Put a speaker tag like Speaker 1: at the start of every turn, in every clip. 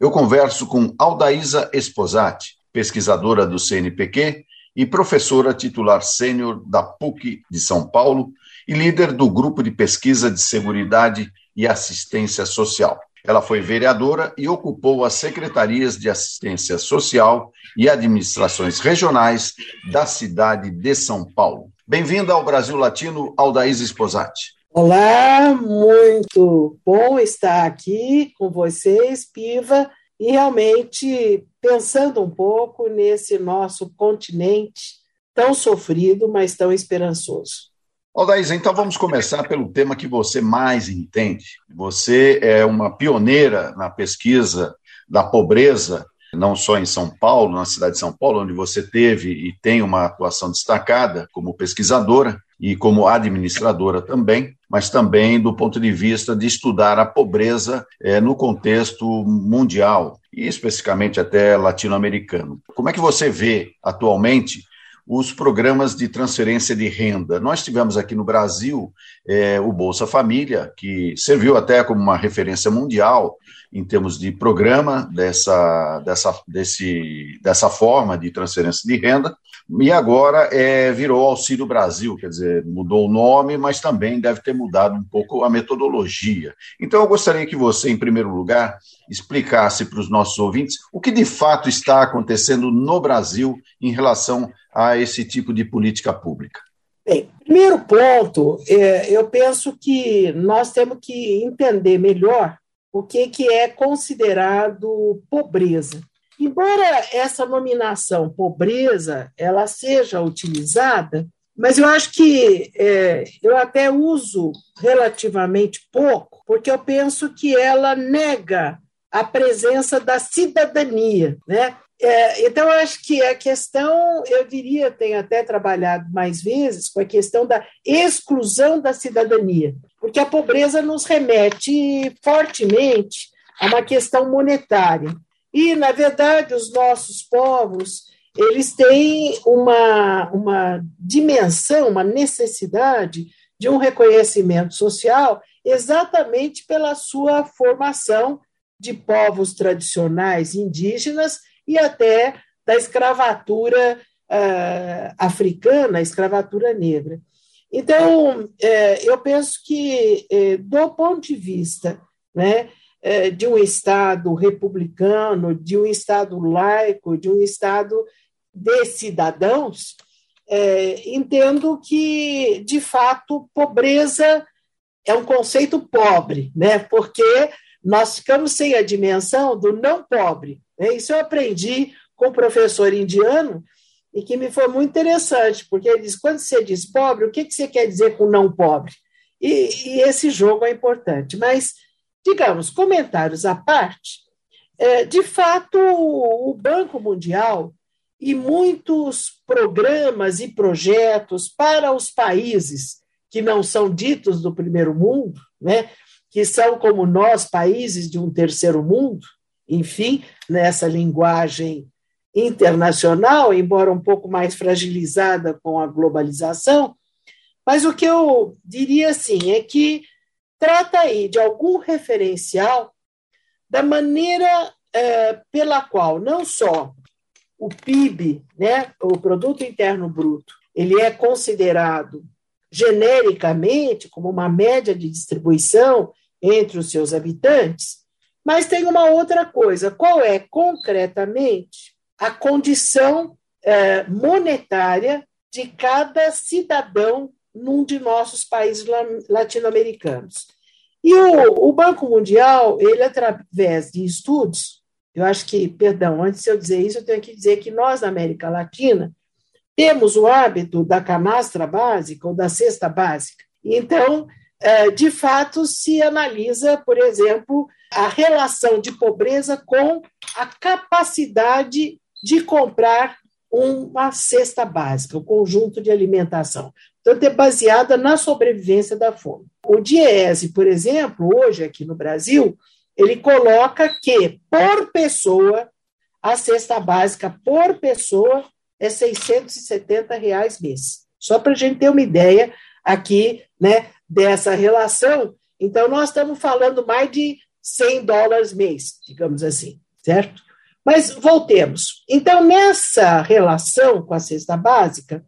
Speaker 1: eu converso com Aldaísa Esposati, pesquisadora do CNPq e professora titular sênior da PUC de São Paulo e líder do Grupo de Pesquisa de Seguridade e Assistência Social. Ela foi vereadora e ocupou as secretarias de Assistência Social e Administrações Regionais da cidade de São Paulo. Bem-vinda ao Brasil Latino, Aldaísa Esposati.
Speaker 2: Olá, muito bom estar aqui com vocês, Piva, e realmente pensando um pouco nesse nosso continente tão sofrido, mas tão esperançoso.
Speaker 1: Aldaísa, então vamos começar pelo tema que você mais entende. Você é uma pioneira na pesquisa da pobreza, não só em São Paulo, na cidade de São Paulo, onde você teve e tem uma atuação destacada como pesquisadora, e como administradora também, mas também do ponto de vista de estudar a pobreza é, no contexto mundial e especificamente até latino-americano. Como é que você vê atualmente os programas de transferência de renda. Nós tivemos aqui no Brasil é, o Bolsa Família, que serviu até como uma referência mundial em termos de programa dessa, dessa, desse, dessa forma de transferência de renda, e agora é, virou Auxílio Brasil, quer dizer, mudou o nome, mas também deve ter mudado um pouco a metodologia. Então, eu gostaria que você, em primeiro lugar, explicasse para os nossos ouvintes o que de fato está acontecendo no Brasil em relação a esse tipo de política pública.
Speaker 2: Bem, primeiro ponto, é, eu penso que nós temos que entender melhor o que, que é considerado pobreza. Embora essa nominação pobreza ela seja utilizada, mas eu acho que é, eu até uso relativamente pouco, porque eu penso que ela nega a presença da cidadania, né? É, então, eu acho que a questão, eu diria, tenho até trabalhado mais vezes com a questão da exclusão da cidadania, porque a pobreza nos remete fortemente a uma questão monetária. E, na verdade, os nossos povos, eles têm uma, uma dimensão, uma necessidade de um reconhecimento social exatamente pela sua formação de povos tradicionais indígenas e até da escravatura uh, africana, a escravatura negra. Então, é, eu penso que, é, do ponto de vista né, é, de um Estado republicano, de um Estado laico, de um Estado de cidadãos, entendo que, de fato, pobreza é um conceito pobre, né? porque nós ficamos sem a dimensão do não pobre. Né? Isso eu aprendi com um professor indiano e que me foi muito interessante, porque ele diz: quando você diz pobre, o que, você quer dizer com não pobre? E, e esse jogo é importante. Mas digamos, comentários à parte, é, de fato, o Banco Mundial e muitos programas e projetos para os países que não são ditos do primeiro mundo, né, que são como nós, países de um terceiro mundo, enfim, nessa linguagem internacional, embora um pouco mais fragilizada com a globalização, mas o que eu diria assim é que trata aí de algum referencial da maneira é, pela qual não só o PIB, né, o Produto Interno Bruto, ele é considerado genericamente como uma média de distribuição entre os seus habitantes, mas tem uma outra coisa: qual é concretamente a condição é, monetária de cada cidadão num de nossos países latino-americanos. E o, o, Banco Mundial, ele através de estudos, eu acho que, perdão, antes de eu dizer isso, eu tenho que dizer que nós, na América Latina, temos o hábito da canastra básica ou da cesta básica. Então, é, de fato, se analisa, por exemplo, a relação de pobreza com a capacidade de comprar uma cesta básica, um conjunto de alimentação. Portanto, é baseada na sobrevivência da fome. O DIEESE, por exemplo, hoje aqui no Brasil, ele coloca que, por pessoa, a cesta básica por pessoa é 670 reais mês. Só para a gente ter uma ideia aqui né, dessa relação. Então, nós estamos falando mais de 100 dólares mês, digamos assim, certo? Mas voltemos. Então, nessa relação com a cesta básica,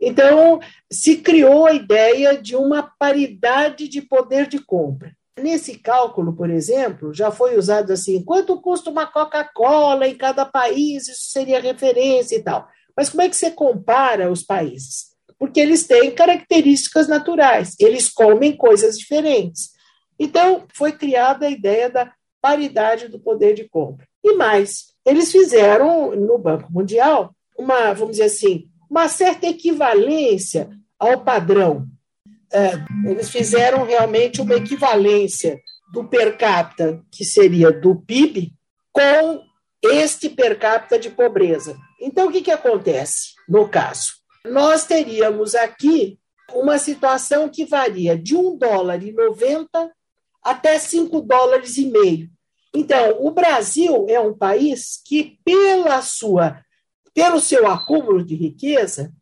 Speaker 2: então se criou a ideia de uma paridade de poder de compra. Nesse cálculo, por exemplo, já foi usado assim: quanto custa uma Coca-Cola em cada país? Isso seria referência e tal. Mas como é que você compara os países? Porque eles têm características naturais, eles comem coisas diferentes. Então, foi criada a ideia da paridade do poder de compra. E mais, eles fizeram no Banco Mundial uma, vamos dizer assim, uma certa equivalência ao padrão. É, eles fizeram realmente uma equivalência do per capita, que seria do PIB, com este per capita de pobreza. Então, o que, que acontece no caso? Nós teríamos aqui uma situação que varia de 1 dólar e 90 até 5 dólares e meio. Então, o Brasil é um país que, pela sua, pelo seu acúmulo de riqueza,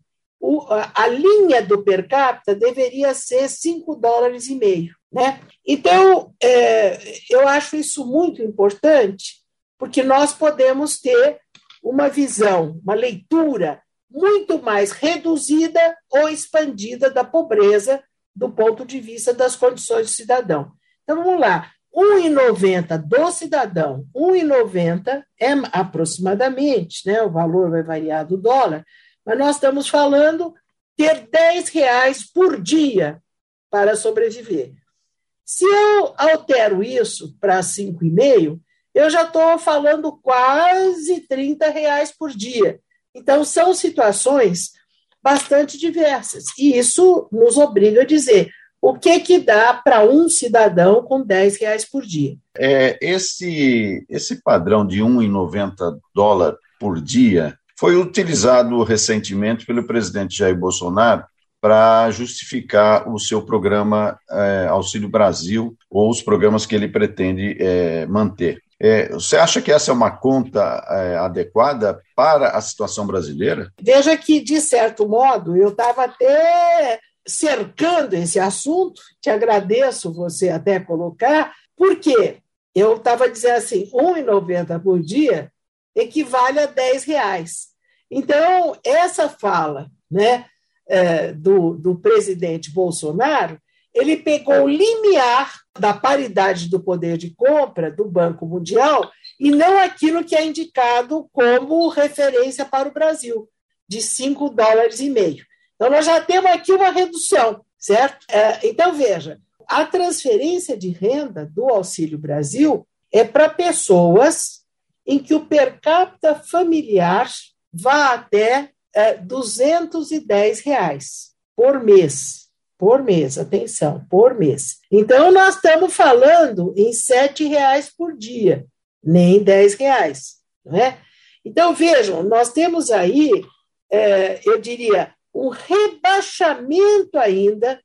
Speaker 2: o, a, a, linha do per capita deveria ser 5 dólares e meio. Né? Então, é, eu acho isso muito importante, porque nós podemos ter uma visão, uma leitura muito mais reduzida ou expandida da pobreza do ponto de vista das condições do cidadão. Então, vamos lá. 1,90 do cidadão, 1,90 é aproximadamente, né, o valor vai variar do dólar, mas nós estamos falando ter 10 reais por dia para sobreviver. Se eu altero isso para 5,5, eu já estou falando quase 30 reais por dia. Então, são situações bastante diversas. E isso nos obriga a dizer: o que que dá para um cidadão com 10 reais por dia?
Speaker 1: É, esse, esse padrão de 1,90 dólar por dia foi utilizado recentemente pelo presidente Jair Bolsonaro para justificar o seu programa é, Auxílio Brasil ou os programas que ele pretende é, manter. É, você acha que essa é uma conta é, adequada para a situação brasileira?
Speaker 2: Veja que, de certo modo, eu estava até cercando esse assunto, te agradeço você até colocar, porque eu estava dizendo assim, R$ 1,90 por dia equivale a 10 reais. Então, essa fala né, é, do, do presidente Bolsonaro, ele pegou o limiar da paridade do poder de compra do Banco Mundial e não aquilo que é indicado como referência para o Brasil, de 5 dólares e meio. Então, nós já temos aqui uma redução, certo? É, então, veja, a transferência de renda do Auxílio Brasil é para pessoas em que o per capita familiar vá até é, 210 reais por mês. Por mês, atenção, por mês. Então, nós estamos falando em R$ reais por dia, nem 10 reais. Não é? Então, vejam, nós temos aí, é, eu diria, um rebaixamento ainda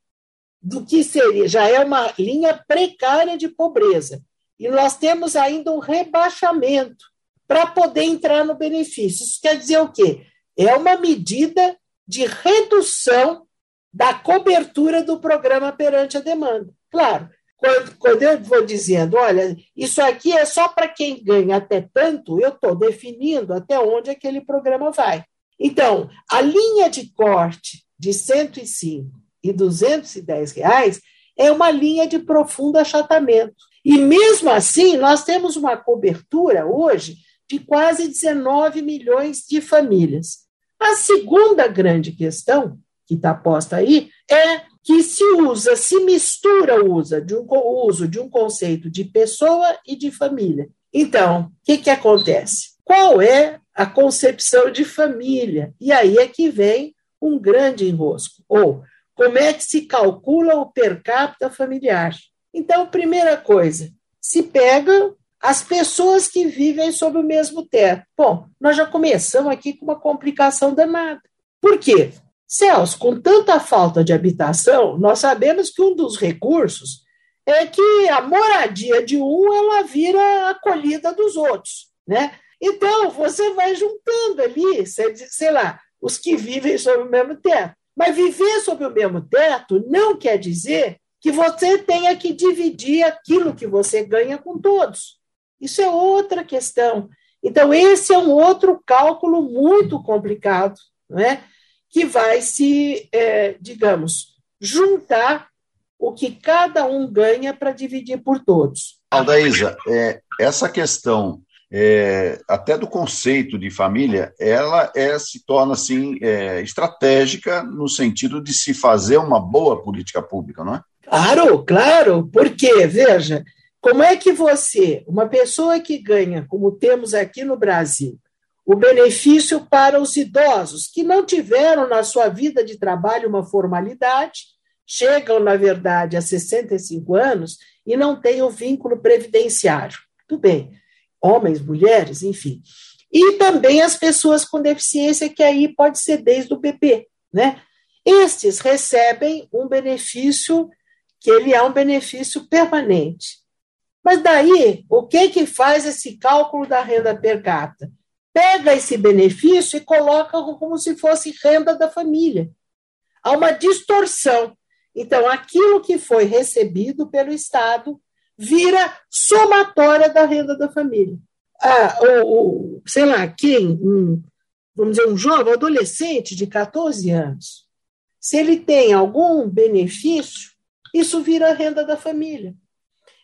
Speaker 2: do que seria, já é uma linha precária de pobreza. E nós temos ainda um rebaixamento para poder entrar no benefício. Isso quer dizer o quê? É uma medida de redução da cobertura do programa perante a demanda. Claro, quando, quando eu vou dizendo, olha, isso aqui é só para quem ganha até tanto, eu estou definindo até onde aquele programa vai. Então, a linha de corte de 105 e 210 reais é uma linha de profundo achatamento. E mesmo assim, nós temos uma cobertura hoje de quase 19 milhões de famílias. A segunda grande questão que está posta aí é que se usa, se mistura o uso de um, o uso de um conceito de pessoa e de família. Então, o que, que acontece? Qual é a concepção de família. E aí é que vem um grande enrosco. Ou como é que se calcula o per capita familiar? Então, primeira coisa, se pega as pessoas que vivem sob o mesmo teto. Bom, nós já começamos aqui com uma complicação danada. Por quê? Celso, com tanta falta de habitação, nós sabemos que um dos recursos é que a moradia de um ela vira acolhida dos outros, né? Então, você vai juntando ali, sei lá, os que vivem sob o mesmo teto. Mas viver sob o mesmo teto não quer dizer que você tenha que dividir aquilo que você ganha com todos. Isso é outra questão. Então, esse é um outro cálculo muito complicado, né? que vai se, é, digamos, juntar o que cada um ganha para dividir por todos.
Speaker 1: Aldaísa, é, essa questão é, até do conceito de família, ela é, se torna assim é, estratégica no sentido de se fazer uma boa política pública, não é?
Speaker 2: Claro, claro, porque, veja, como é que você, uma pessoa que ganha, como temos aqui no Brasil, o benefício para os idosos que não tiveram na sua vida de trabalho uma formalidade, chegam, na verdade, a 65 anos e não têm o vínculo previdenciário. Tudo bem, homens, mulheres, enfim. E também as pessoas com deficiência, que aí pode ser desde o bebê, né? Estes recebem um benefício que ele é um benefício permanente. Mas daí, o que que faz esse cálculo da renda per capita? Pega esse benefício e coloca como se fosse renda da família. Há uma distorção. Então, aquilo que foi recebido pelo Estado vira somatória da renda da família. Ah, o, o, sei lá, quem, um, vamos dizer, um jovem, adolescente de 14 anos, se ele tem algum benefício, isso vira renda da família.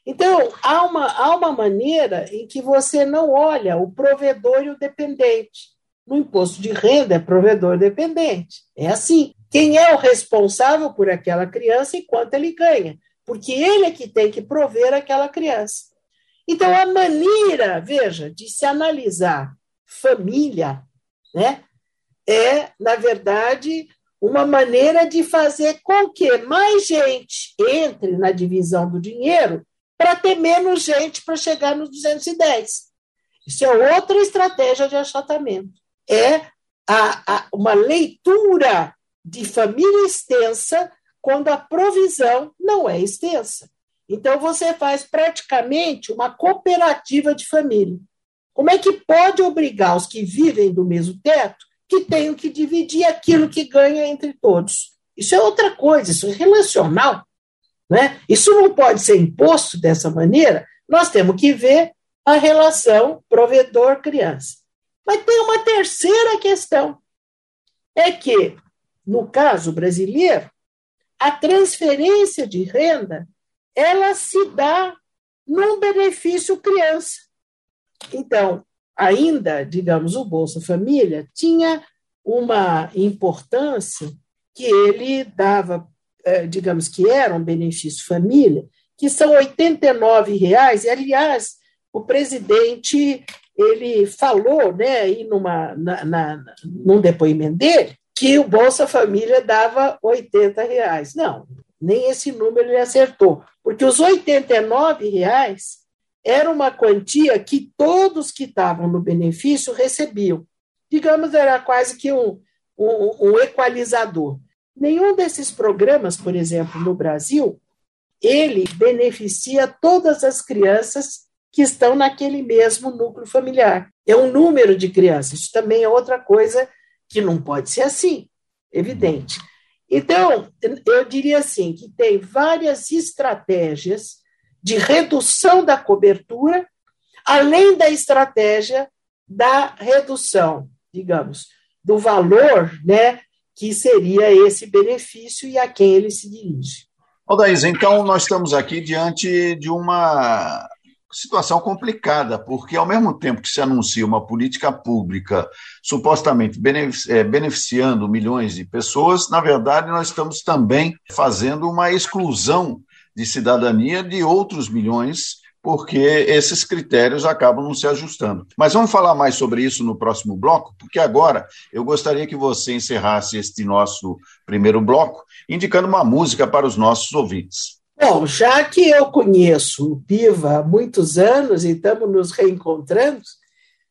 Speaker 2: Então, há uma, há uma maneira em que você não olha o provedor e o dependente. No imposto de renda é provedor dependente. É assim. Quem é o responsável por aquela criança e quanto ele ganha? Porque ele é que tem que prover aquela criança. Então, a maneira, veja, de se analisar família, né, é, na verdade, uma maneira de fazer com que mais gente entre na divisão do dinheiro para ter menos gente para chegar nos 210. Isso é outra estratégia de achatamento. É a, a, uma leitura de família extensa quando a provisão não é extensa. Então, você faz praticamente uma cooperativa de família. Como é que pode obrigar os que vivem do mesmo teto que tenham que dividir aquilo que ganha entre todos? Isso é outra coisa, isso é relacional. Né? Isso não pode ser imposto dessa maneira, nós temos que ver a relação provedor-criança. Mas tem uma terceira questão: é que, no caso brasileiro, a transferência de renda ela se dá num benefício criança. Então, ainda, digamos, o Bolsa Família tinha uma importância que ele dava é, digamos que era um benefício família, que são R$ 89,00, e, aliás, o presidente ele falou, né, aí numa, na, na, num depoimento dele, que o Bolsa Família dava R$ reais. Não, nem esse número ele acertou, porque os R$ reais era uma quantia que todos que estavam no benefício recebiam. Digamos, era quase que um, um, um equalizador. Nenhum desses programas, por exemplo, no Brasil, ele beneficia todas as crianças que estão naquele mesmo núcleo familiar. É um número de crianças. Isso também é outra coisa que não pode ser assim, evidente. Então, eu diria assim que tem várias estratégias de redução da cobertura, além da estratégia da redução, digamos, do valor, né, que seria esse benefício e a quem ele se dirige.
Speaker 1: Aldaís, então nós estamos aqui diante de uma situação complicada, porque ao mesmo tempo que se anuncia uma política pública supostamente é, beneficiando milhões de pessoas, na verdade nós estamos também fazendo uma exclusão de cidadania de outros milhões porque esses critérios acabam não se ajustando. Mas vamos falar mais sobre isso no próximo bloco, porque agora eu gostaria que você encerrasse este nosso primeiro bloco indicando uma música para os nossos ouvintes.
Speaker 2: Bom, já que eu conheço o Piva há muitos anos e estamos nos reencontrando,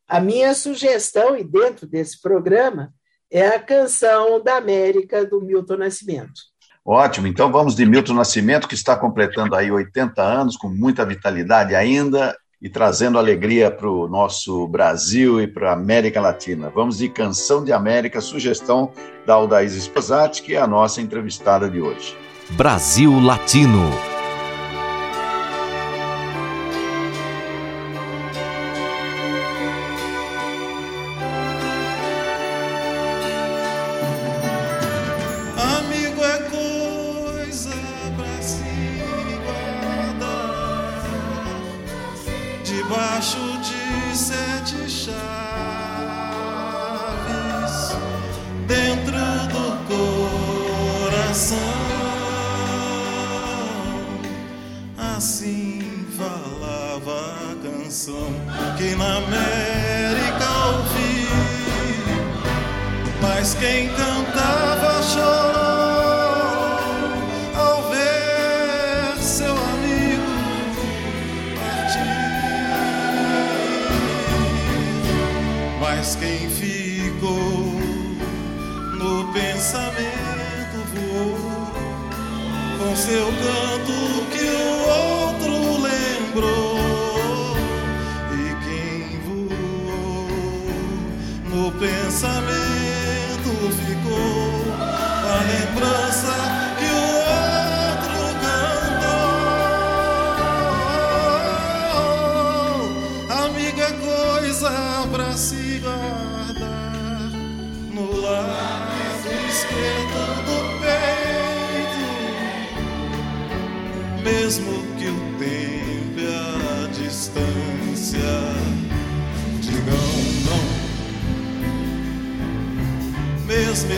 Speaker 2: a minha sugestão, e dentro desse programa, é a canção da América do Milton Nascimento.
Speaker 1: Ótimo, então vamos de Milton Nascimento, que está completando aí 80 anos, com muita vitalidade ainda e trazendo alegria para o nosso Brasil e para a América Latina. Vamos de Canção de América, sugestão da Aldaís Esposati, que é a nossa entrevistada de hoje.
Speaker 3: Brasil Latino. que na América ouvi. Mas quem cantava chorou ao ver seu amigo partir. Mas quem ficou no pensamento voou com seu canto.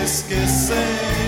Speaker 3: esquecer.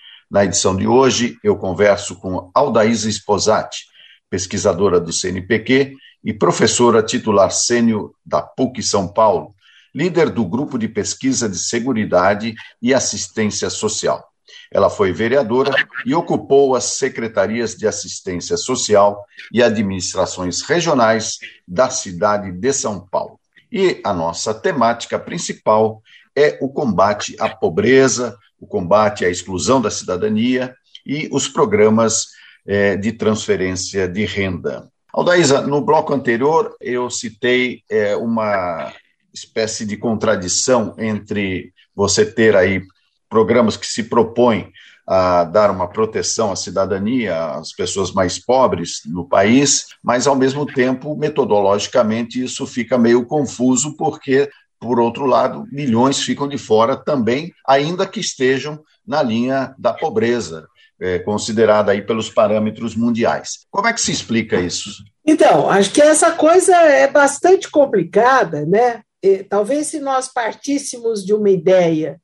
Speaker 1: Na edição de hoje, eu converso com Aldaísa Esposati, pesquisadora do CNPq e professora titular sênior da PUC São Paulo, líder do Grupo de Pesquisa de Seguridade e Assistência Social. Ela foi vereadora e ocupou as secretarias de assistência social e administrações regionais da cidade de São Paulo. E a nossa temática principal é o combate à pobreza, o combate à exclusão da cidadania e os programas é, de transferência de renda. Aldaísa, no bloco anterior eu citei é, uma espécie de contradição entre você ter aí programas que se propõem a dar uma proteção à cidadania, às pessoas mais pobres no país, mas, ao mesmo tempo, metodologicamente, isso fica meio confuso, porque, por outro lado, milhões ficam de fora também, ainda que estejam na linha da pobreza, é, considerada aí pelos parâmetros mundiais. Como é que se explica isso?
Speaker 2: Então, acho que essa coisa é bastante complicada, né? E, talvez se nós partíssemos de uma ideia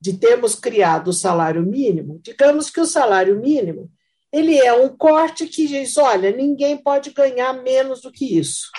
Speaker 2: de termos criado o salário mínimo, digamos que o salário mínimo ele é um corte que diz, olha, ninguém pode ganhar menos do que isso.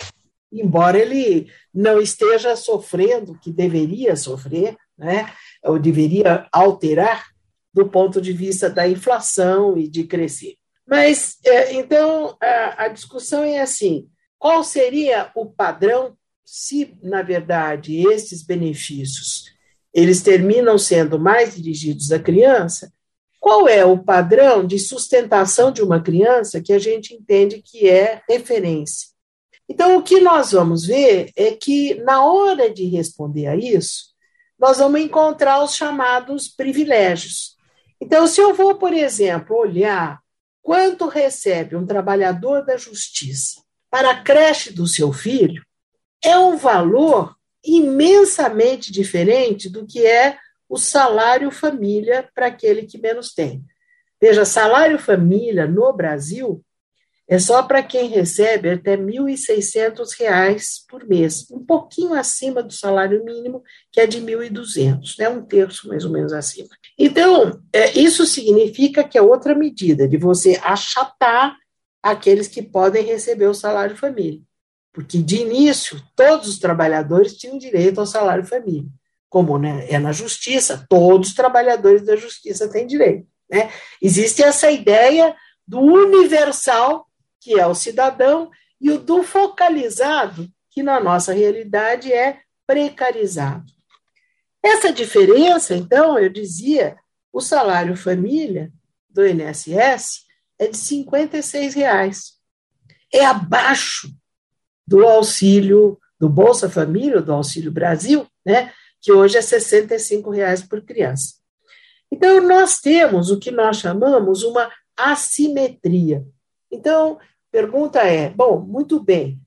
Speaker 2: Embora ele não esteja sofrendo o que deveria sofrer, né? ou deveria alterar do ponto de vista da inflação e de crescer. Mas, é, então, a, a discussão é assim: qual seria o padrão se, na verdade, esses benefícios eles terminam sendo mais dirigidos à criança, qual é o padrão de sustentação de uma criança que a gente entende que é referência? Então, o que nós vamos ver é que, na hora de responder a isso, nós vamos encontrar os chamados privilégios. Então, se eu vou, por exemplo, olhar quanto recebe um trabalhador da justiça para a creche do seu filho, é um valor imensamente diferente do que é o salário família para aquele que menos tem. Veja, salário família no Brasil é só para quem recebe até R$ 1.600 por mês, um pouquinho acima do salário mínimo, que é de R$ 1.200, né? um terço mais ou menos acima. Então, é, isso significa que é outra medida de você achatar aqueles que podem receber o salário família. Porque, de início, todos os trabalhadores tinham direito ao salário família. Como né, é na justiça, todos os trabalhadores da justiça têm direito. Né? Existe essa ideia do universal, que é o cidadão, e o do focalizado, que na nossa realidade é precarizado. Essa diferença, então, eu dizia, o salário família do INSS é de 56 reais. É abaixo do auxílio do Bolsa Família, do Auxílio Brasil, né, que hoje é 65 reais por criança. Então, nós temos o que nós chamamos uma assimetria. Então, pergunta é: bom, muito bem,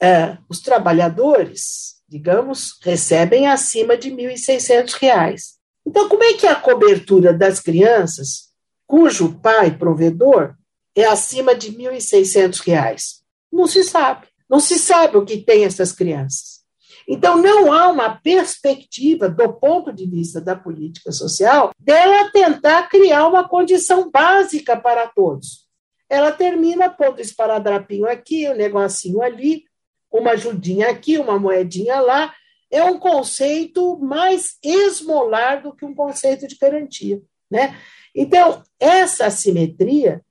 Speaker 2: é, os trabalhadores, digamos, recebem acima de R$ 1.600. Então, como é que é a cobertura das crianças cujo pai provedor é acima de R$ 1.600? Não se sabe. Não se sabe o que tem essas crianças. Então, não há uma perspectiva, do ponto de vista da política social, dela tentar criar uma condição básica para todos. Ela termina pondo esparadrapinho aqui, um negocinho ali, uma ajudinha aqui, uma moedinha lá. É um conceito mais esmolar do que um conceito de garantia. Né? Então, essa assimetria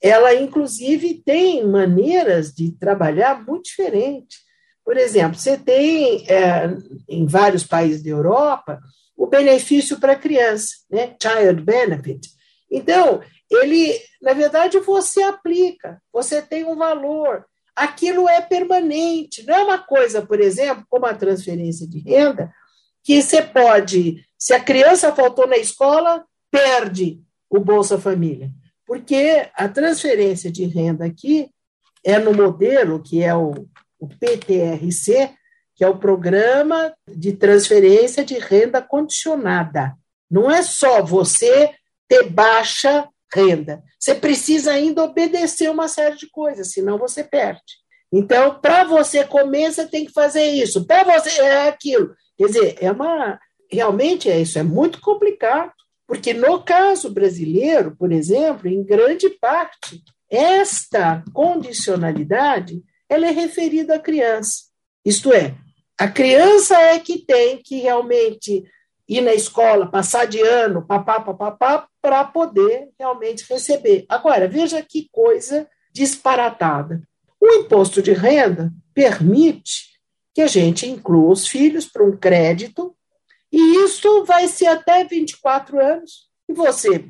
Speaker 2: ela inclusive tem maneiras de trabalhar muito diferentes. Por exemplo, você tem é, em vários países da Europa o benefício para criança, né? Child Benefit. Então, ele, na verdade, você aplica, você tem um valor, aquilo é permanente, não é uma coisa, por exemplo, como a transferência de renda, que você pode, se a criança faltou na escola, perde o Bolsa Família. Porque a transferência de renda aqui é no modelo que é o, o PTRC, que é o Programa de Transferência de Renda Condicionada. Não é só você ter baixa renda, você precisa ainda obedecer uma série de coisas, senão você perde. Então, para você comer, você tem que fazer isso, para você é aquilo. Quer dizer, é uma realmente é isso, é muito complicado. Porque no caso brasileiro, por exemplo, em grande parte, esta condicionalidade ela é referida à criança. Isto é, a criança é que tem que realmente ir na escola, passar de ano, papá, papá, papá, para poder realmente receber. Agora, veja que coisa disparatada. O imposto de renda permite que a gente inclua os filhos para um crédito, e isso vai ser até 24 anos. E você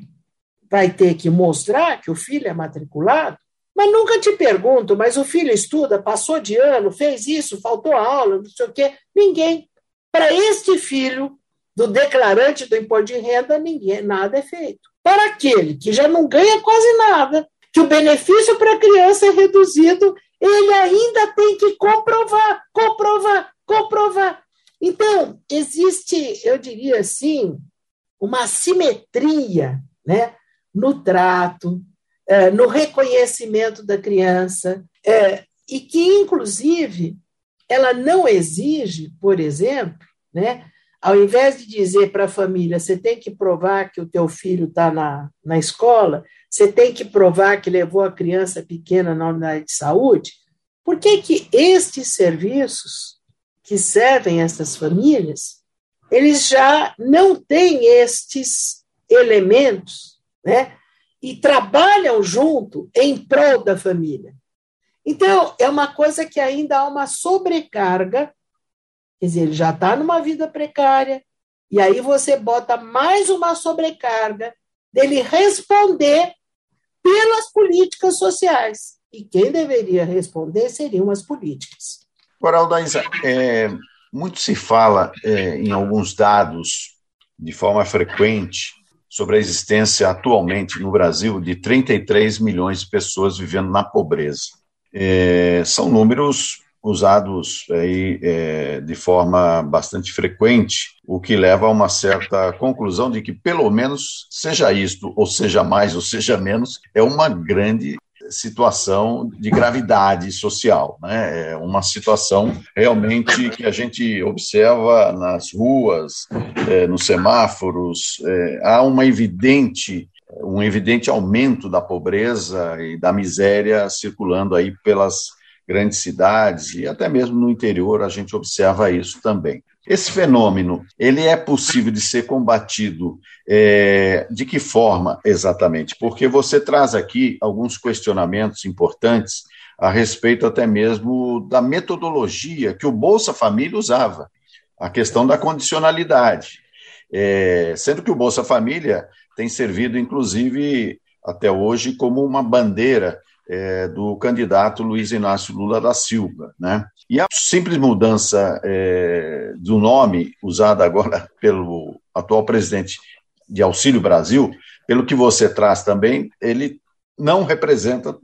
Speaker 2: vai ter que mostrar que o filho é matriculado, mas nunca te pergunto, mas o filho estuda, passou de ano, fez isso, faltou aula, não sei o quê. Ninguém. Para este filho do declarante do imposto de renda, ninguém, nada é feito. Para aquele que já não ganha quase nada, que o benefício para a criança é reduzido, ele ainda tem que comprovar, comprovar, comprovar. Então, existe, eu diria assim, uma simetria né, no trato, é, no reconhecimento da criança, é, e que, inclusive, ela não exige, por exemplo, né, ao invés de dizer para a família, você tem que provar que o teu filho está na, na escola, você tem que provar que levou a criança pequena na unidade de saúde, por que, que estes serviços que servem essas famílias, eles já não têm estes elementos, né? E trabalham junto em prol da família. Então, é uma coisa que ainda há uma sobrecarga Quer dizer, ele já está numa vida precária, e aí você bota mais uma sobrecarga dele responder pelas políticas sociais. E quem deveria responder seriam as políticas.
Speaker 1: Agora, Aldaísa, é, muito se fala é, em alguns dados, de forma frequente, sobre a existência atualmente no Brasil de 33 milhões de pessoas vivendo na pobreza. É, são números usados aí, é, de forma bastante frequente, o que leva a uma certa conclusão de que, pelo menos, seja isto, ou seja mais, ou seja menos, é uma grande situação de gravidade social, né? É uma situação realmente que a gente observa nas ruas, é, nos semáforos, é, há uma evidente um evidente aumento da pobreza e da miséria circulando aí pelas grandes cidades e até mesmo no interior a gente observa isso também. Esse fenômeno, ele é possível de ser combatido é, de que forma exatamente? Porque você traz aqui alguns questionamentos importantes a respeito até mesmo da metodologia que o Bolsa Família usava, a questão da condicionalidade. É, sendo que o Bolsa Família tem servido, inclusive, até hoje, como uma bandeira é, do candidato Luiz Inácio Lula da Silva. Né? E a simples mudança é, do nome, usada agora pelo atual presidente de Auxílio Brasil, pelo que você traz também, ele não representa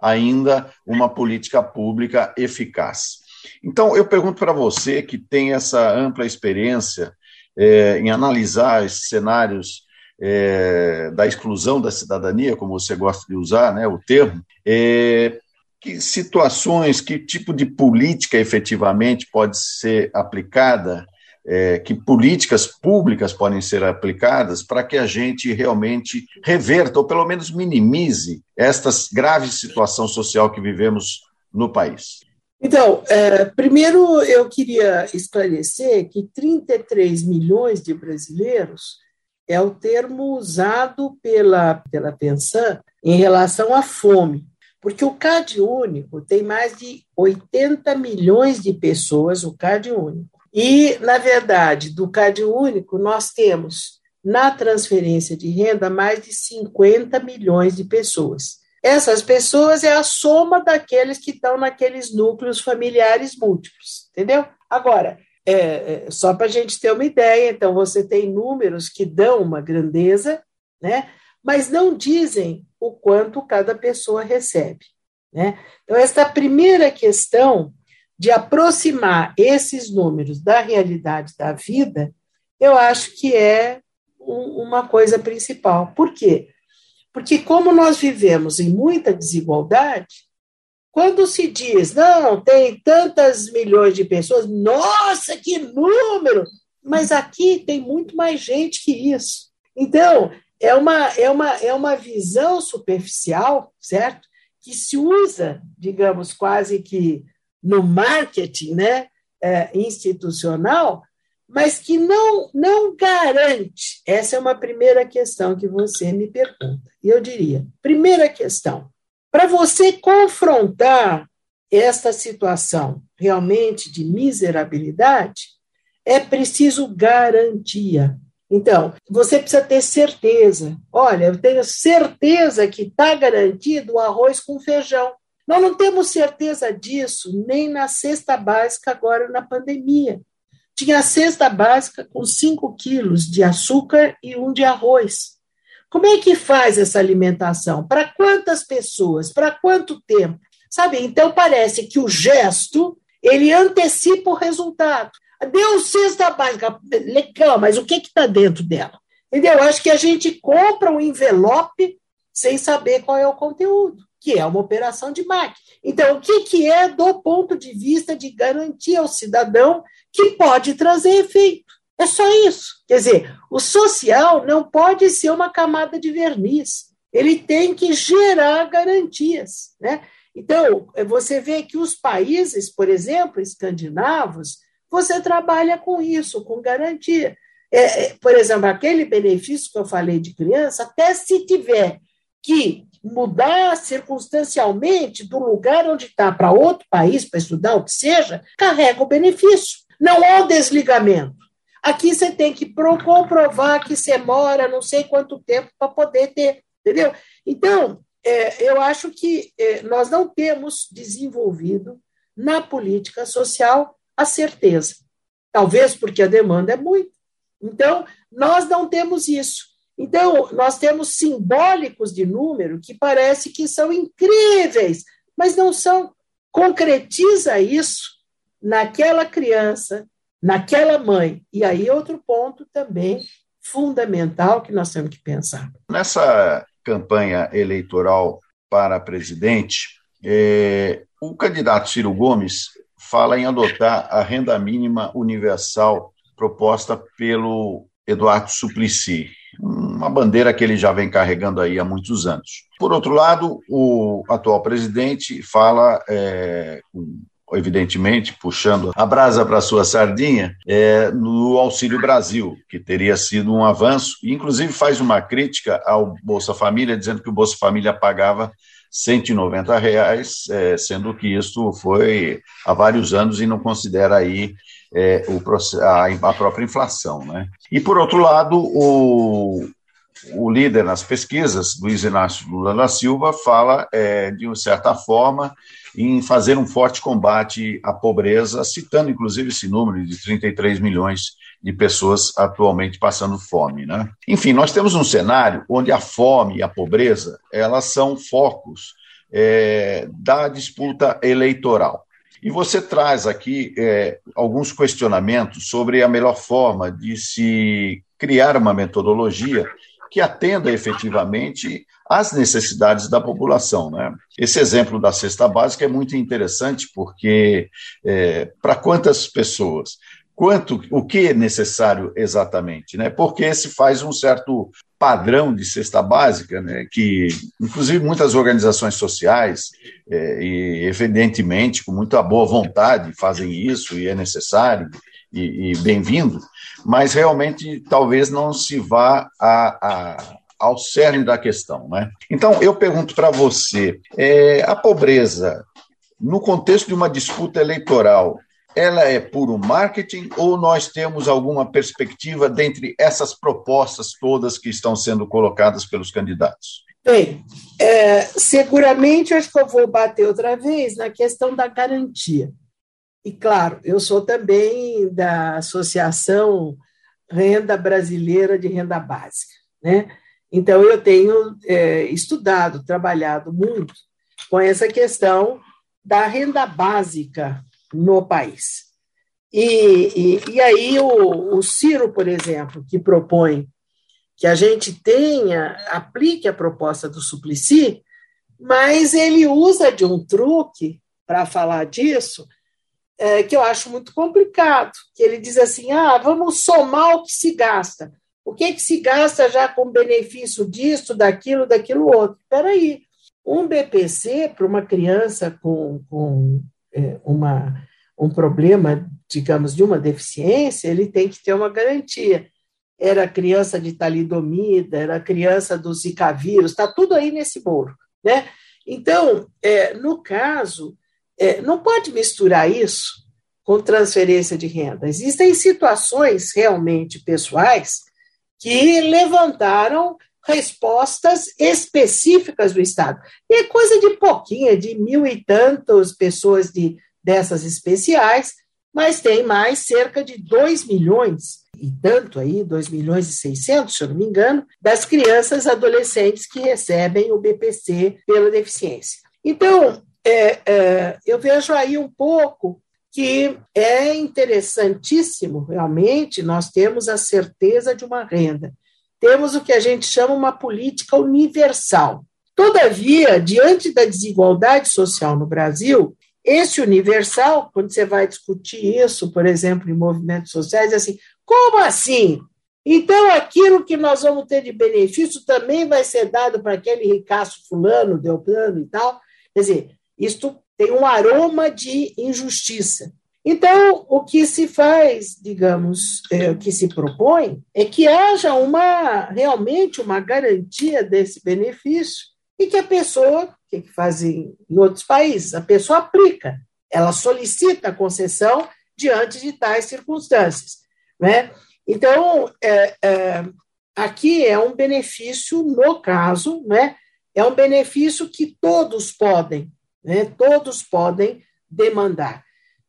Speaker 1: ainda uma política pública eficaz. Então, eu pergunto para você que tem essa ampla experiência é, em analisar esses cenários é, da exclusão da cidadania, como você gosta de usar né, o termo, é, que situações, que tipo de política efetivamente pode ser aplicada, é, que políticas públicas podem ser aplicadas para que a gente realmente reverta, ou pelo menos minimize, esta grave situação social que vivemos no país?
Speaker 2: Então, é, primeiro eu queria esclarecer que 33 milhões de brasileiros é o termo usado pela, pela Pensan em relação à fome, porque o CAD único tem mais de 80 milhões de pessoas, o CAD único. E, na verdade, do CAD único, nós temos na transferência de renda mais de 50 milhões de pessoas. Essas pessoas é a soma daqueles que estão naqueles núcleos familiares múltiplos, entendeu? Agora, é, é, só para a gente ter uma ideia, então você tem números que dão uma grandeza, né? mas não dizem o quanto cada pessoa recebe. Né? Então, esta primeira questão de aproximar esses números da realidade da vida, eu acho que é um, uma coisa principal. Por quê? Porque, como nós vivemos em muita desigualdade, quando se diz, não, tem tantas milhões de pessoas, nossa, que número! Mas aqui tem muito mais gente que isso. Então, é uma, é uma, é uma visão superficial, certo? Que se usa, digamos, quase que no marketing né, é, institucional, mas que não, não garante. Essa é uma primeira questão que você me pergunta. E eu diria: primeira questão, para você confrontar esta situação realmente de miserabilidade, é preciso garantia. Então, você precisa ter certeza. Olha, eu tenho certeza que está garantido o arroz com feijão. Nós não temos certeza disso nem na cesta básica agora na pandemia. Tinha a cesta básica com 5 quilos de açúcar e um de arroz. Como é que faz essa alimentação? Para quantas pessoas? Para quanto tempo? Sabe? Então parece que o gesto ele antecipa o resultado. Deu cesta básica, legal, mas o que está dentro dela? Entendeu? Acho que a gente compra um envelope sem saber qual é o conteúdo, que é uma operação de marketing. Então, o que, que é do ponto de vista de garantir ao cidadão que pode trazer efeito? É só isso. Quer dizer, o social não pode ser uma camada de verniz. Ele tem que gerar garantias. Né? Então, você vê que os países, por exemplo, escandinavos, você trabalha com isso, com garantia. É, é, por exemplo, aquele benefício que eu falei de criança, até se tiver que mudar circunstancialmente do lugar onde está para outro país para estudar, o que seja, carrega o benefício. Não há o desligamento. Aqui você tem que comprovar que você mora não sei quanto tempo para poder ter, entendeu? Então, é, eu acho que é, nós não temos desenvolvido na política social a certeza. Talvez porque a demanda é muito. Então, nós não temos isso. Então, nós temos simbólicos de número que parece que são incríveis, mas não são. Concretiza isso naquela criança, naquela mãe. E aí, outro ponto também fundamental que nós temos que pensar.
Speaker 1: Nessa campanha eleitoral para presidente, é, o candidato Ciro Gomes fala em adotar a renda mínima universal proposta pelo Eduardo Suplicy, uma bandeira que ele já vem carregando aí há muitos anos. Por outro lado, o atual presidente fala, é, evidentemente, puxando a brasa para sua sardinha, é, no Auxílio Brasil, que teria sido um avanço, inclusive faz uma crítica ao Bolsa Família, dizendo que o Bolsa Família pagava 190 reais, é, sendo que isso foi há vários anos e não considera aí é, o, a, própria inflação. Né? E, por outro lado, o, o líder nas pesquisas, Luiz Inácio Lula da Silva, fala, é, de certa forma, em fazer um forte combate à pobreza, citando inclusive esse número de 33 milhões de pessoas atualmente passando fome. Né? Enfim, nós temos um cenário onde a fome e a pobreza elas são focos é, da disputa eleitoral. E você traz aqui é, alguns questionamentos sobre a melhor forma de se criar uma metodologia que atenda efetivamente às necessidades da população. Né? Esse exemplo da cesta básica é muito interessante, porque é, para quantas pessoas? quanto, o que é necessário exatamente, né? Porque se faz um certo padrão de cesta básica, né? Que, inclusive, muitas organizações sociais é, e, evidentemente, com muita boa vontade, fazem isso e é necessário e, e bem-vindo, mas realmente talvez não se vá a, a ao cerne da questão, né? Então, eu pergunto para você, é, a pobreza no contexto de uma disputa eleitoral, ela é puro marketing ou nós temos alguma perspectiva dentre essas propostas todas que estão sendo colocadas pelos candidatos?
Speaker 2: Bem, é, seguramente acho que eu vou bater outra vez na questão da garantia. E, claro, eu sou também da Associação Renda Brasileira de Renda Básica. Né? Então, eu tenho é, estudado, trabalhado muito com essa questão da renda básica no país. E, e, e aí o, o Ciro, por exemplo, que propõe que a gente tenha, aplique a proposta do Suplicy, mas ele usa de um truque para falar disso, é, que eu acho muito complicado, que ele diz assim, ah, vamos somar o que se gasta. O que, que se gasta já com benefício disso, daquilo, daquilo outro? Espera aí, um BPC para uma criança com, com é, uma, um problema digamos, de uma deficiência, ele tem que ter uma garantia. Era criança de talidomida, era criança do Zika vírus, está tudo aí nesse bolo, né? Então, é, no caso, é, não pode misturar isso com transferência de renda. Existem situações realmente pessoais que levantaram respostas específicas do Estado. E é coisa de pouquinha, de mil e tantas pessoas de, dessas especiais, mas tem mais cerca de 2 milhões e tanto aí, 2 milhões e 600, se eu não me engano, das crianças adolescentes que recebem o BPC pela deficiência. Então, é, é, eu vejo aí um pouco que é interessantíssimo, realmente, nós temos a certeza de uma renda. Temos o que a gente chama uma política universal. Todavia, diante da desigualdade social no Brasil, esse universal, quando você vai discutir isso, por exemplo, em movimentos sociais, é assim: como assim? Então, aquilo que nós vamos ter de benefício também vai ser dado para aquele ricaço fulano, plano e tal. Quer dizer, isto tem um aroma de injustiça. Então, o que se faz, digamos, é, o que se propõe é que haja uma realmente uma garantia desse benefício e que a pessoa que fazem em outros países. A pessoa aplica, ela solicita a concessão diante de tais circunstâncias. Né? Então, é, é, aqui é um benefício, no caso, né? é um benefício que todos podem, né? todos podem demandar.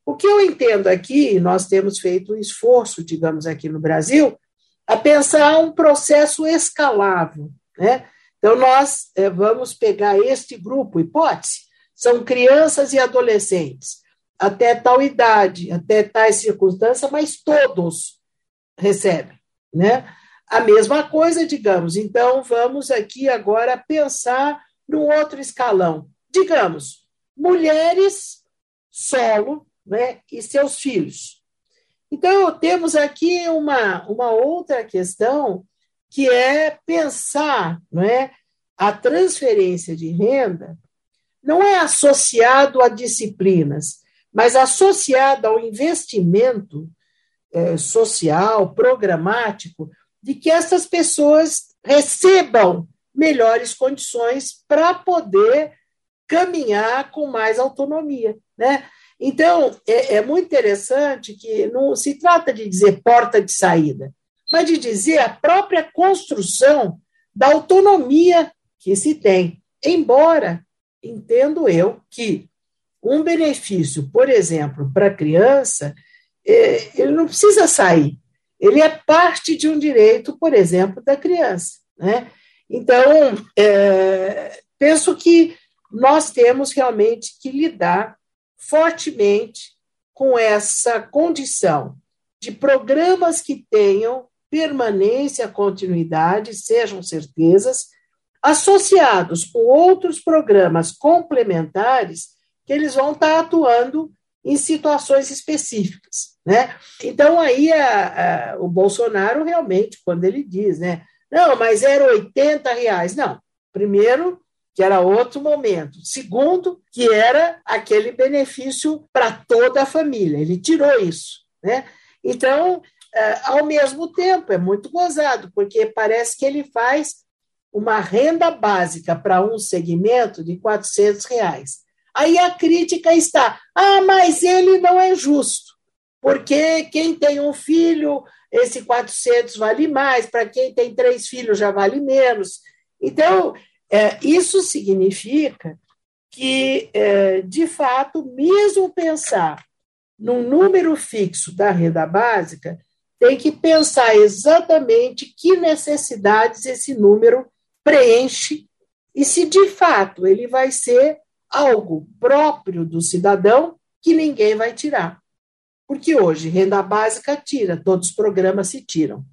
Speaker 2: O que eu entendo aqui, nós temos feito um esforço, digamos, aqui no Brasil, a pensar um processo escalável, né? Então, nós é, vamos pegar este grupo, hipótese, são crianças e adolescentes, até tal idade, até tais circunstâncias, mas todos recebem, né? A mesma coisa, digamos. Então, vamos aqui agora pensar num outro escalão. Digamos, mulheres solo né, e seus filhos. Então, temos aqui uma, uma outra questão que é pensar não é, a transferência de renda não é associado a disciplinas, mas associado ao investimento é, social, programático, de que essas pessoas recebam melhores condições para poder caminhar com mais autonomia, né? Então, é, é, muito interessante que não se trata de dizer porta de saída, mas de dizer a própria construção da autonomia que se tem. Embora, entendo eu, que um benefício, por exemplo, para a criança, é, ele não precisa sair, ele é parte de um direito, por exemplo, da criança. Né? Então, é, penso que nós temos realmente que lidar fortemente com essa condição de programas que tenham permanência, continuidade, sejam certezas, associados com outros programas complementares que eles vão estar atuando em situações específicas, né? Então aí a, a, o Bolsonaro realmente, quando ele diz, né, não, mas era 80 reais, não. Primeiro, que era outro momento. Segundo, que era aquele benefício para toda a família. Ele tirou isso, né? Então, é, ao mesmo tempo, é muito gozado, porque parece que ele faz uma renda básica para um segmento de 400 reais. Aí a crítica está: ah, mas ele não é justo, porque quem tem um filho, esse 400 vale mais, para quem tem três filhos já vale menos. Então, é, isso significa que, é, de fato, mesmo pensar num número fixo da renda básica tem que pensar exatamente que necessidades esse número preenche e se de fato ele vai ser algo próprio do cidadão que ninguém vai tirar. Porque hoje renda básica tira, todos os programas se tiram.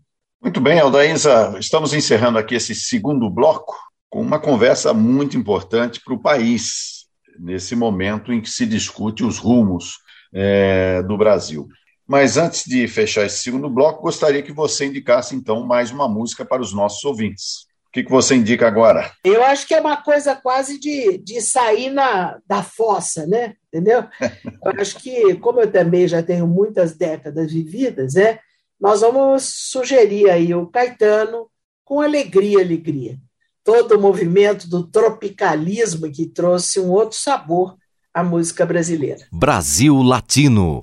Speaker 1: Muito bem, Aldaísa, estamos encerrando aqui esse segundo bloco com uma conversa muito importante para o país, nesse momento em que se discute os rumos é, do Brasil. Mas antes de fechar esse segundo bloco, gostaria que você indicasse então mais uma música para os nossos ouvintes. que, que você indica agora?
Speaker 2: Eu acho que é uma coisa quase de, de sair na, da fossa, né? Entendeu? Eu acho que, como eu também já tenho muitas décadas vividas, né? nós vamos sugerir aí o Caetano com alegria, alegria. Todo o movimento do tropicalismo que trouxe um outro sabor à música brasileira.
Speaker 3: Brasil Latino.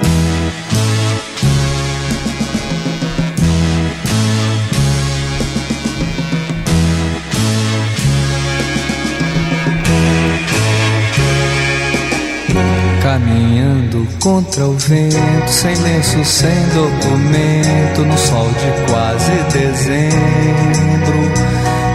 Speaker 4: Caminhando contra o vento, sem lenço, sem documento, no sol de quase dezembro,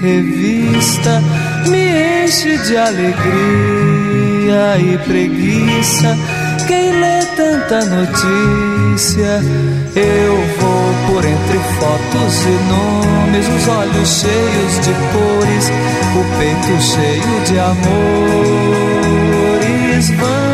Speaker 4: revista me enche de alegria e preguiça. Quem lê tanta notícia, eu vou por entre fotos e nomes, os olhos cheios de cores o peito cheio de amores vãos.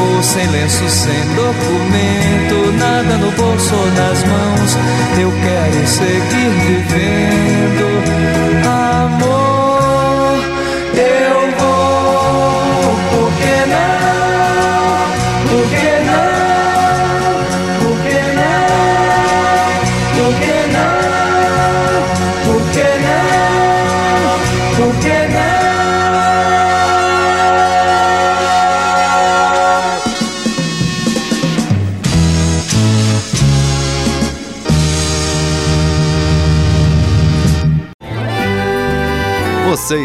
Speaker 4: sem lenço, sem documento, nada no bolso ou nas mãos. Eu quero seguir vivendo.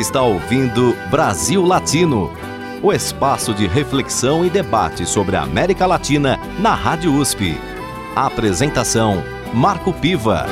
Speaker 3: Está ouvindo Brasil Latino, o espaço de reflexão e debate sobre a América Latina na Rádio USP. A apresentação: Marco Piva.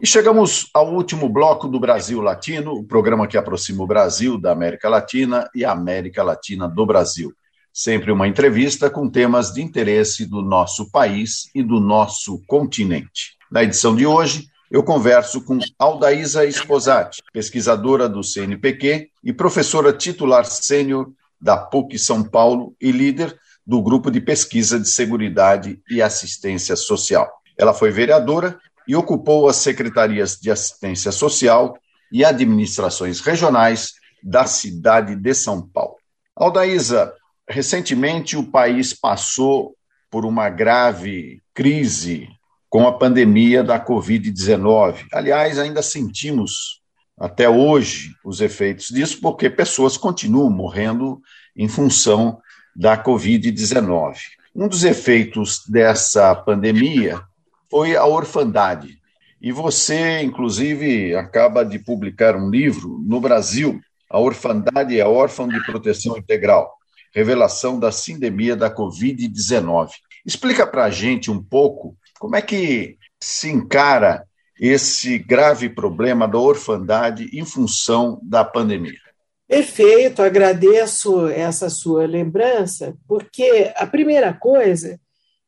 Speaker 1: E chegamos ao último bloco do Brasil Latino, o programa que aproxima o Brasil da América Latina e a América Latina do Brasil. Sempre uma entrevista com temas de interesse do nosso país e do nosso continente. Na edição de hoje, eu converso com Aldaísa Esposati, pesquisadora do CNPq e professora titular sênior da PUC São Paulo e líder do Grupo de Pesquisa de Seguridade e Assistência Social. Ela foi vereadora e ocupou as secretarias de Assistência Social e Administrações Regionais da cidade de São Paulo. Aldaísa, recentemente o país passou por uma grave crise com a pandemia da Covid-19. Aliás, ainda sentimos até hoje os efeitos disso, porque pessoas continuam morrendo em função da Covid-19. Um dos efeitos dessa pandemia foi a orfandade. E você, inclusive, acaba de publicar um livro no Brasil, A Orfandade é Órfão de Proteção Integral, Revelação da Sindemia da Covid-19. Explica para a gente um pouco como é que se encara esse grave problema da orfandade em função da pandemia?
Speaker 2: Perfeito, agradeço essa sua lembrança, porque a primeira coisa,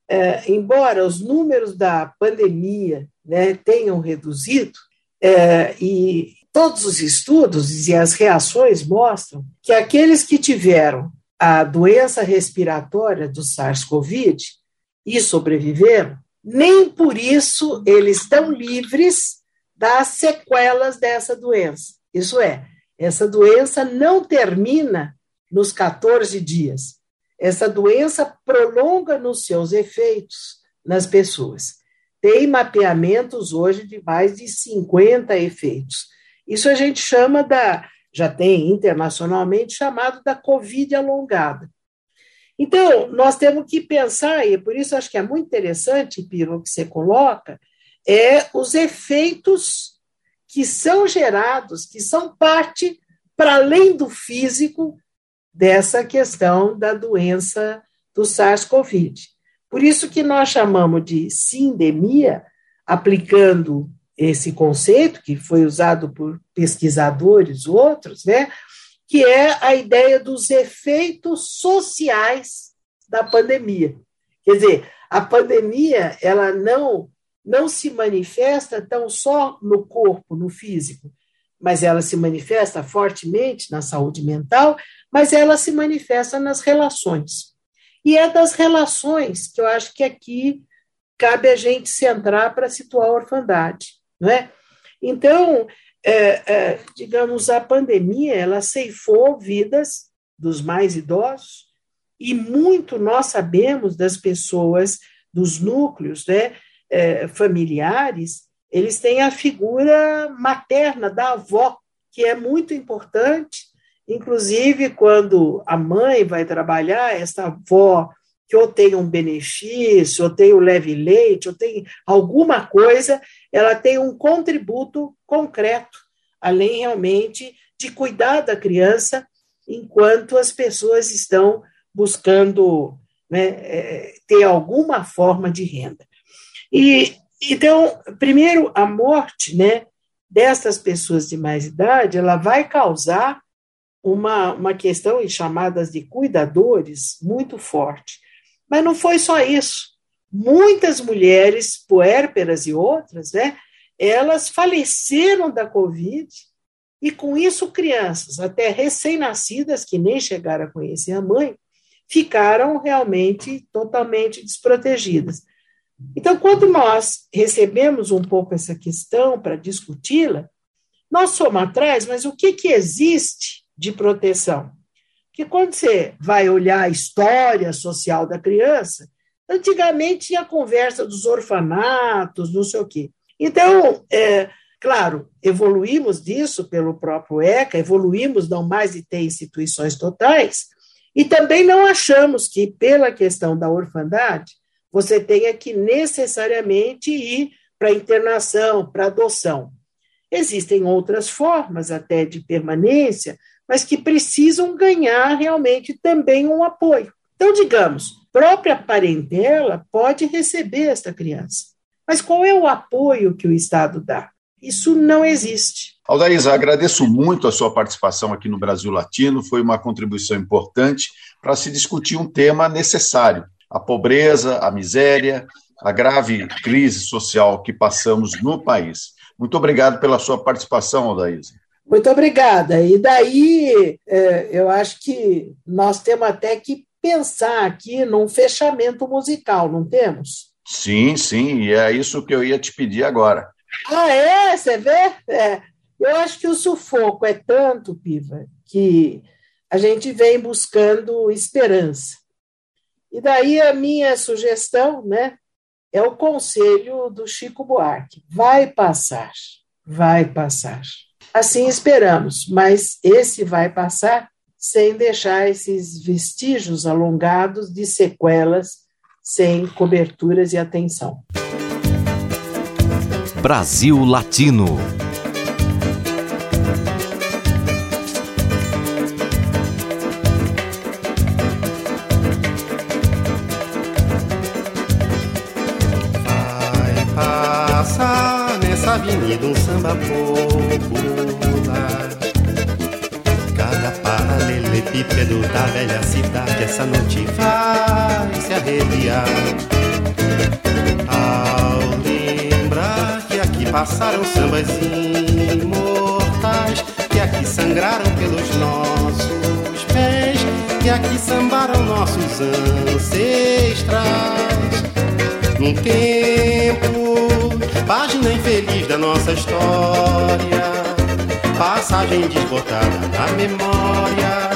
Speaker 2: é, embora os números da pandemia né, tenham reduzido, é, e todos os estudos e as reações mostram que aqueles que tiveram a doença respiratória do SARS-CoV e sobreviveram, nem por isso eles estão livres das sequelas dessa doença. Isso é, essa doença não termina nos 14 dias. Essa doença prolonga nos seus efeitos nas pessoas. Tem mapeamentos hoje de mais de 50 efeitos. Isso a gente chama da, já tem internacionalmente chamado da Covid alongada. Então, nós temos que pensar, e por isso acho que é muito interessante, Piro, o que você coloca, é os efeitos que são gerados, que são parte, para além do físico, dessa questão da doença do SARS-CoV. Por isso que nós chamamos de sindemia, aplicando esse conceito que foi usado por pesquisadores outros, né, que é a ideia dos efeitos sociais da pandemia. Quer dizer, a pandemia ela não não se manifesta tão só no corpo, no físico, mas ela se manifesta fortemente na saúde mental, mas ela se manifesta nas relações. E é das relações que eu acho que aqui cabe a gente centrar para situar a orfandade, não é? Então, é, é, digamos, a pandemia ela ceifou vidas dos mais idosos e muito nós sabemos das pessoas, dos núcleos né, é, familiares, eles têm a figura materna da avó, que é muito importante, inclusive quando a mãe vai trabalhar, essa avó que ou tem um benefício, ou tem o leve leite, ou tem alguma coisa, ela tem um contributo concreto, além realmente de cuidar da criança enquanto as pessoas estão buscando né, é, ter alguma forma de renda. E então, primeiro, a morte, né, dessas pessoas de mais idade, ela vai causar uma, uma questão em chamadas de cuidadores muito forte. Mas não foi só isso. Muitas mulheres puérperas e outras, né, elas faleceram da Covid e, com isso, crianças, até recém-nascidas, que nem chegaram a conhecer a mãe, ficaram realmente totalmente desprotegidas. Então, quando nós recebemos um pouco essa questão para discuti-la, nós somos atrás, mas o que, que existe de proteção? Porque quando você vai olhar a história social da criança, antigamente tinha conversa dos orfanatos, não sei o quê. Então, é, claro, evoluímos disso pelo próprio ECA, evoluímos não mais de ter instituições totais, e também não achamos que, pela questão da orfandade, você tenha que necessariamente ir para internação, para adoção. Existem outras formas até de permanência, mas que precisam ganhar realmente também um apoio. Então, digamos, própria parentela pode receber esta criança. Mas qual é o apoio que o Estado dá? Isso não existe.
Speaker 1: Aldaísa, agradeço muito a sua participação aqui no Brasil Latino, foi uma contribuição importante para se discutir um tema necessário: a pobreza, a miséria, a grave crise social que passamos no país. Muito obrigado pela sua participação, Aldaísa.
Speaker 2: Muito obrigada. E daí, é, eu acho que nós temos até que pensar aqui num fechamento musical, não temos?
Speaker 1: Sim, sim, e é isso que eu ia te pedir agora.
Speaker 2: Ah, é? Você vê? É. Eu acho que o sufoco é tanto, Piva, que a gente vem buscando esperança. E daí a minha sugestão, né, é o conselho do Chico Buarque: vai passar, vai passar. Assim esperamos, mas esse vai passar sem deixar esses vestígios alongados de sequelas sem coberturas e atenção.
Speaker 3: Brasil Latino.
Speaker 5: Vai passar nessa avenida um samba popular. Paralelepípedo da velha cidade essa noite vai se arrepiar Ao lembrar que aqui passaram sambas imortais aqui sangraram pelos nossos pés, que aqui sambaram nossos ancestrais. Num tempo, página infeliz da nossa história, passagem desbotada na memória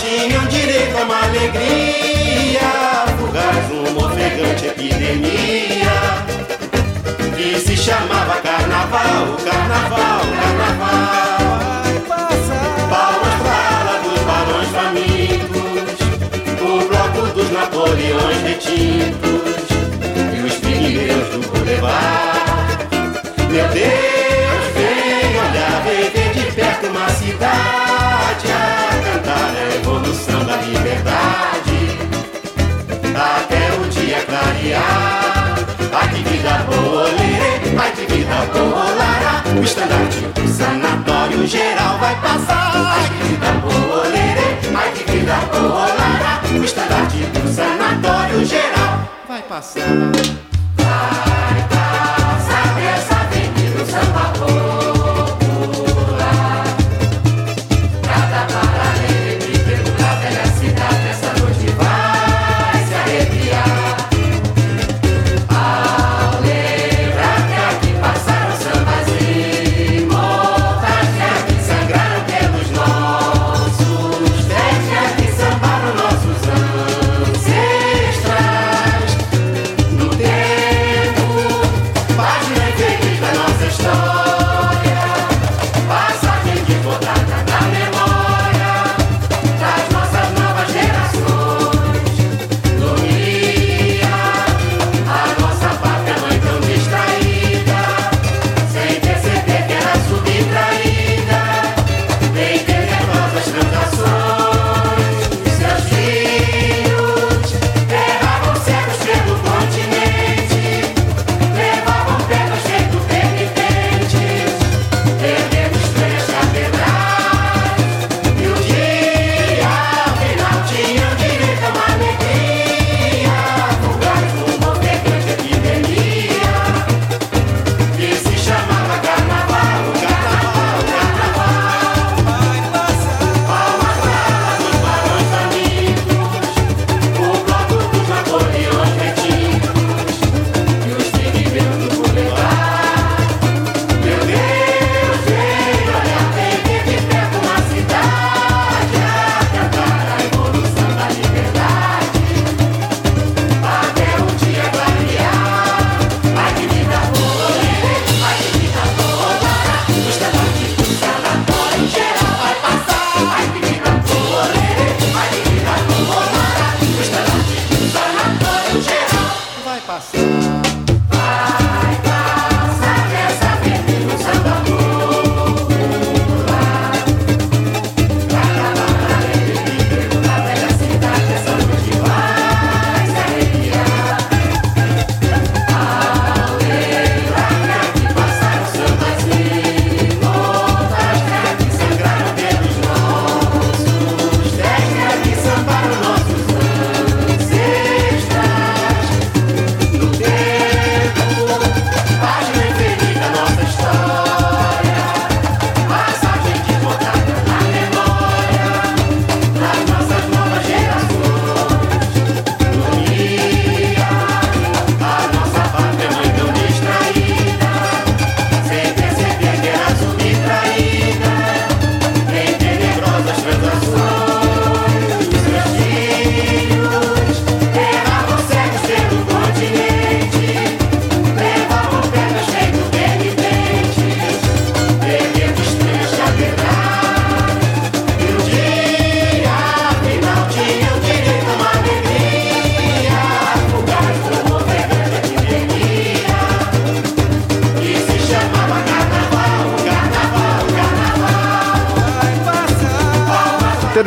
Speaker 5: Tinham direito a uma alegria, fugaz, uma ofegante epidemia que se chamava Carnaval, Carnaval, Carnaval. Palmas pra dos barões famintos, o bloco dos Napoleões retintos e os pigmeus do Boulevard. Boa, lara O estandarte do sanatório geral vai passar. Ai que vida boa, lerê, ai que boa, lara O estandarte do sanatório geral vai passar. Vai passar dessa avenida do samba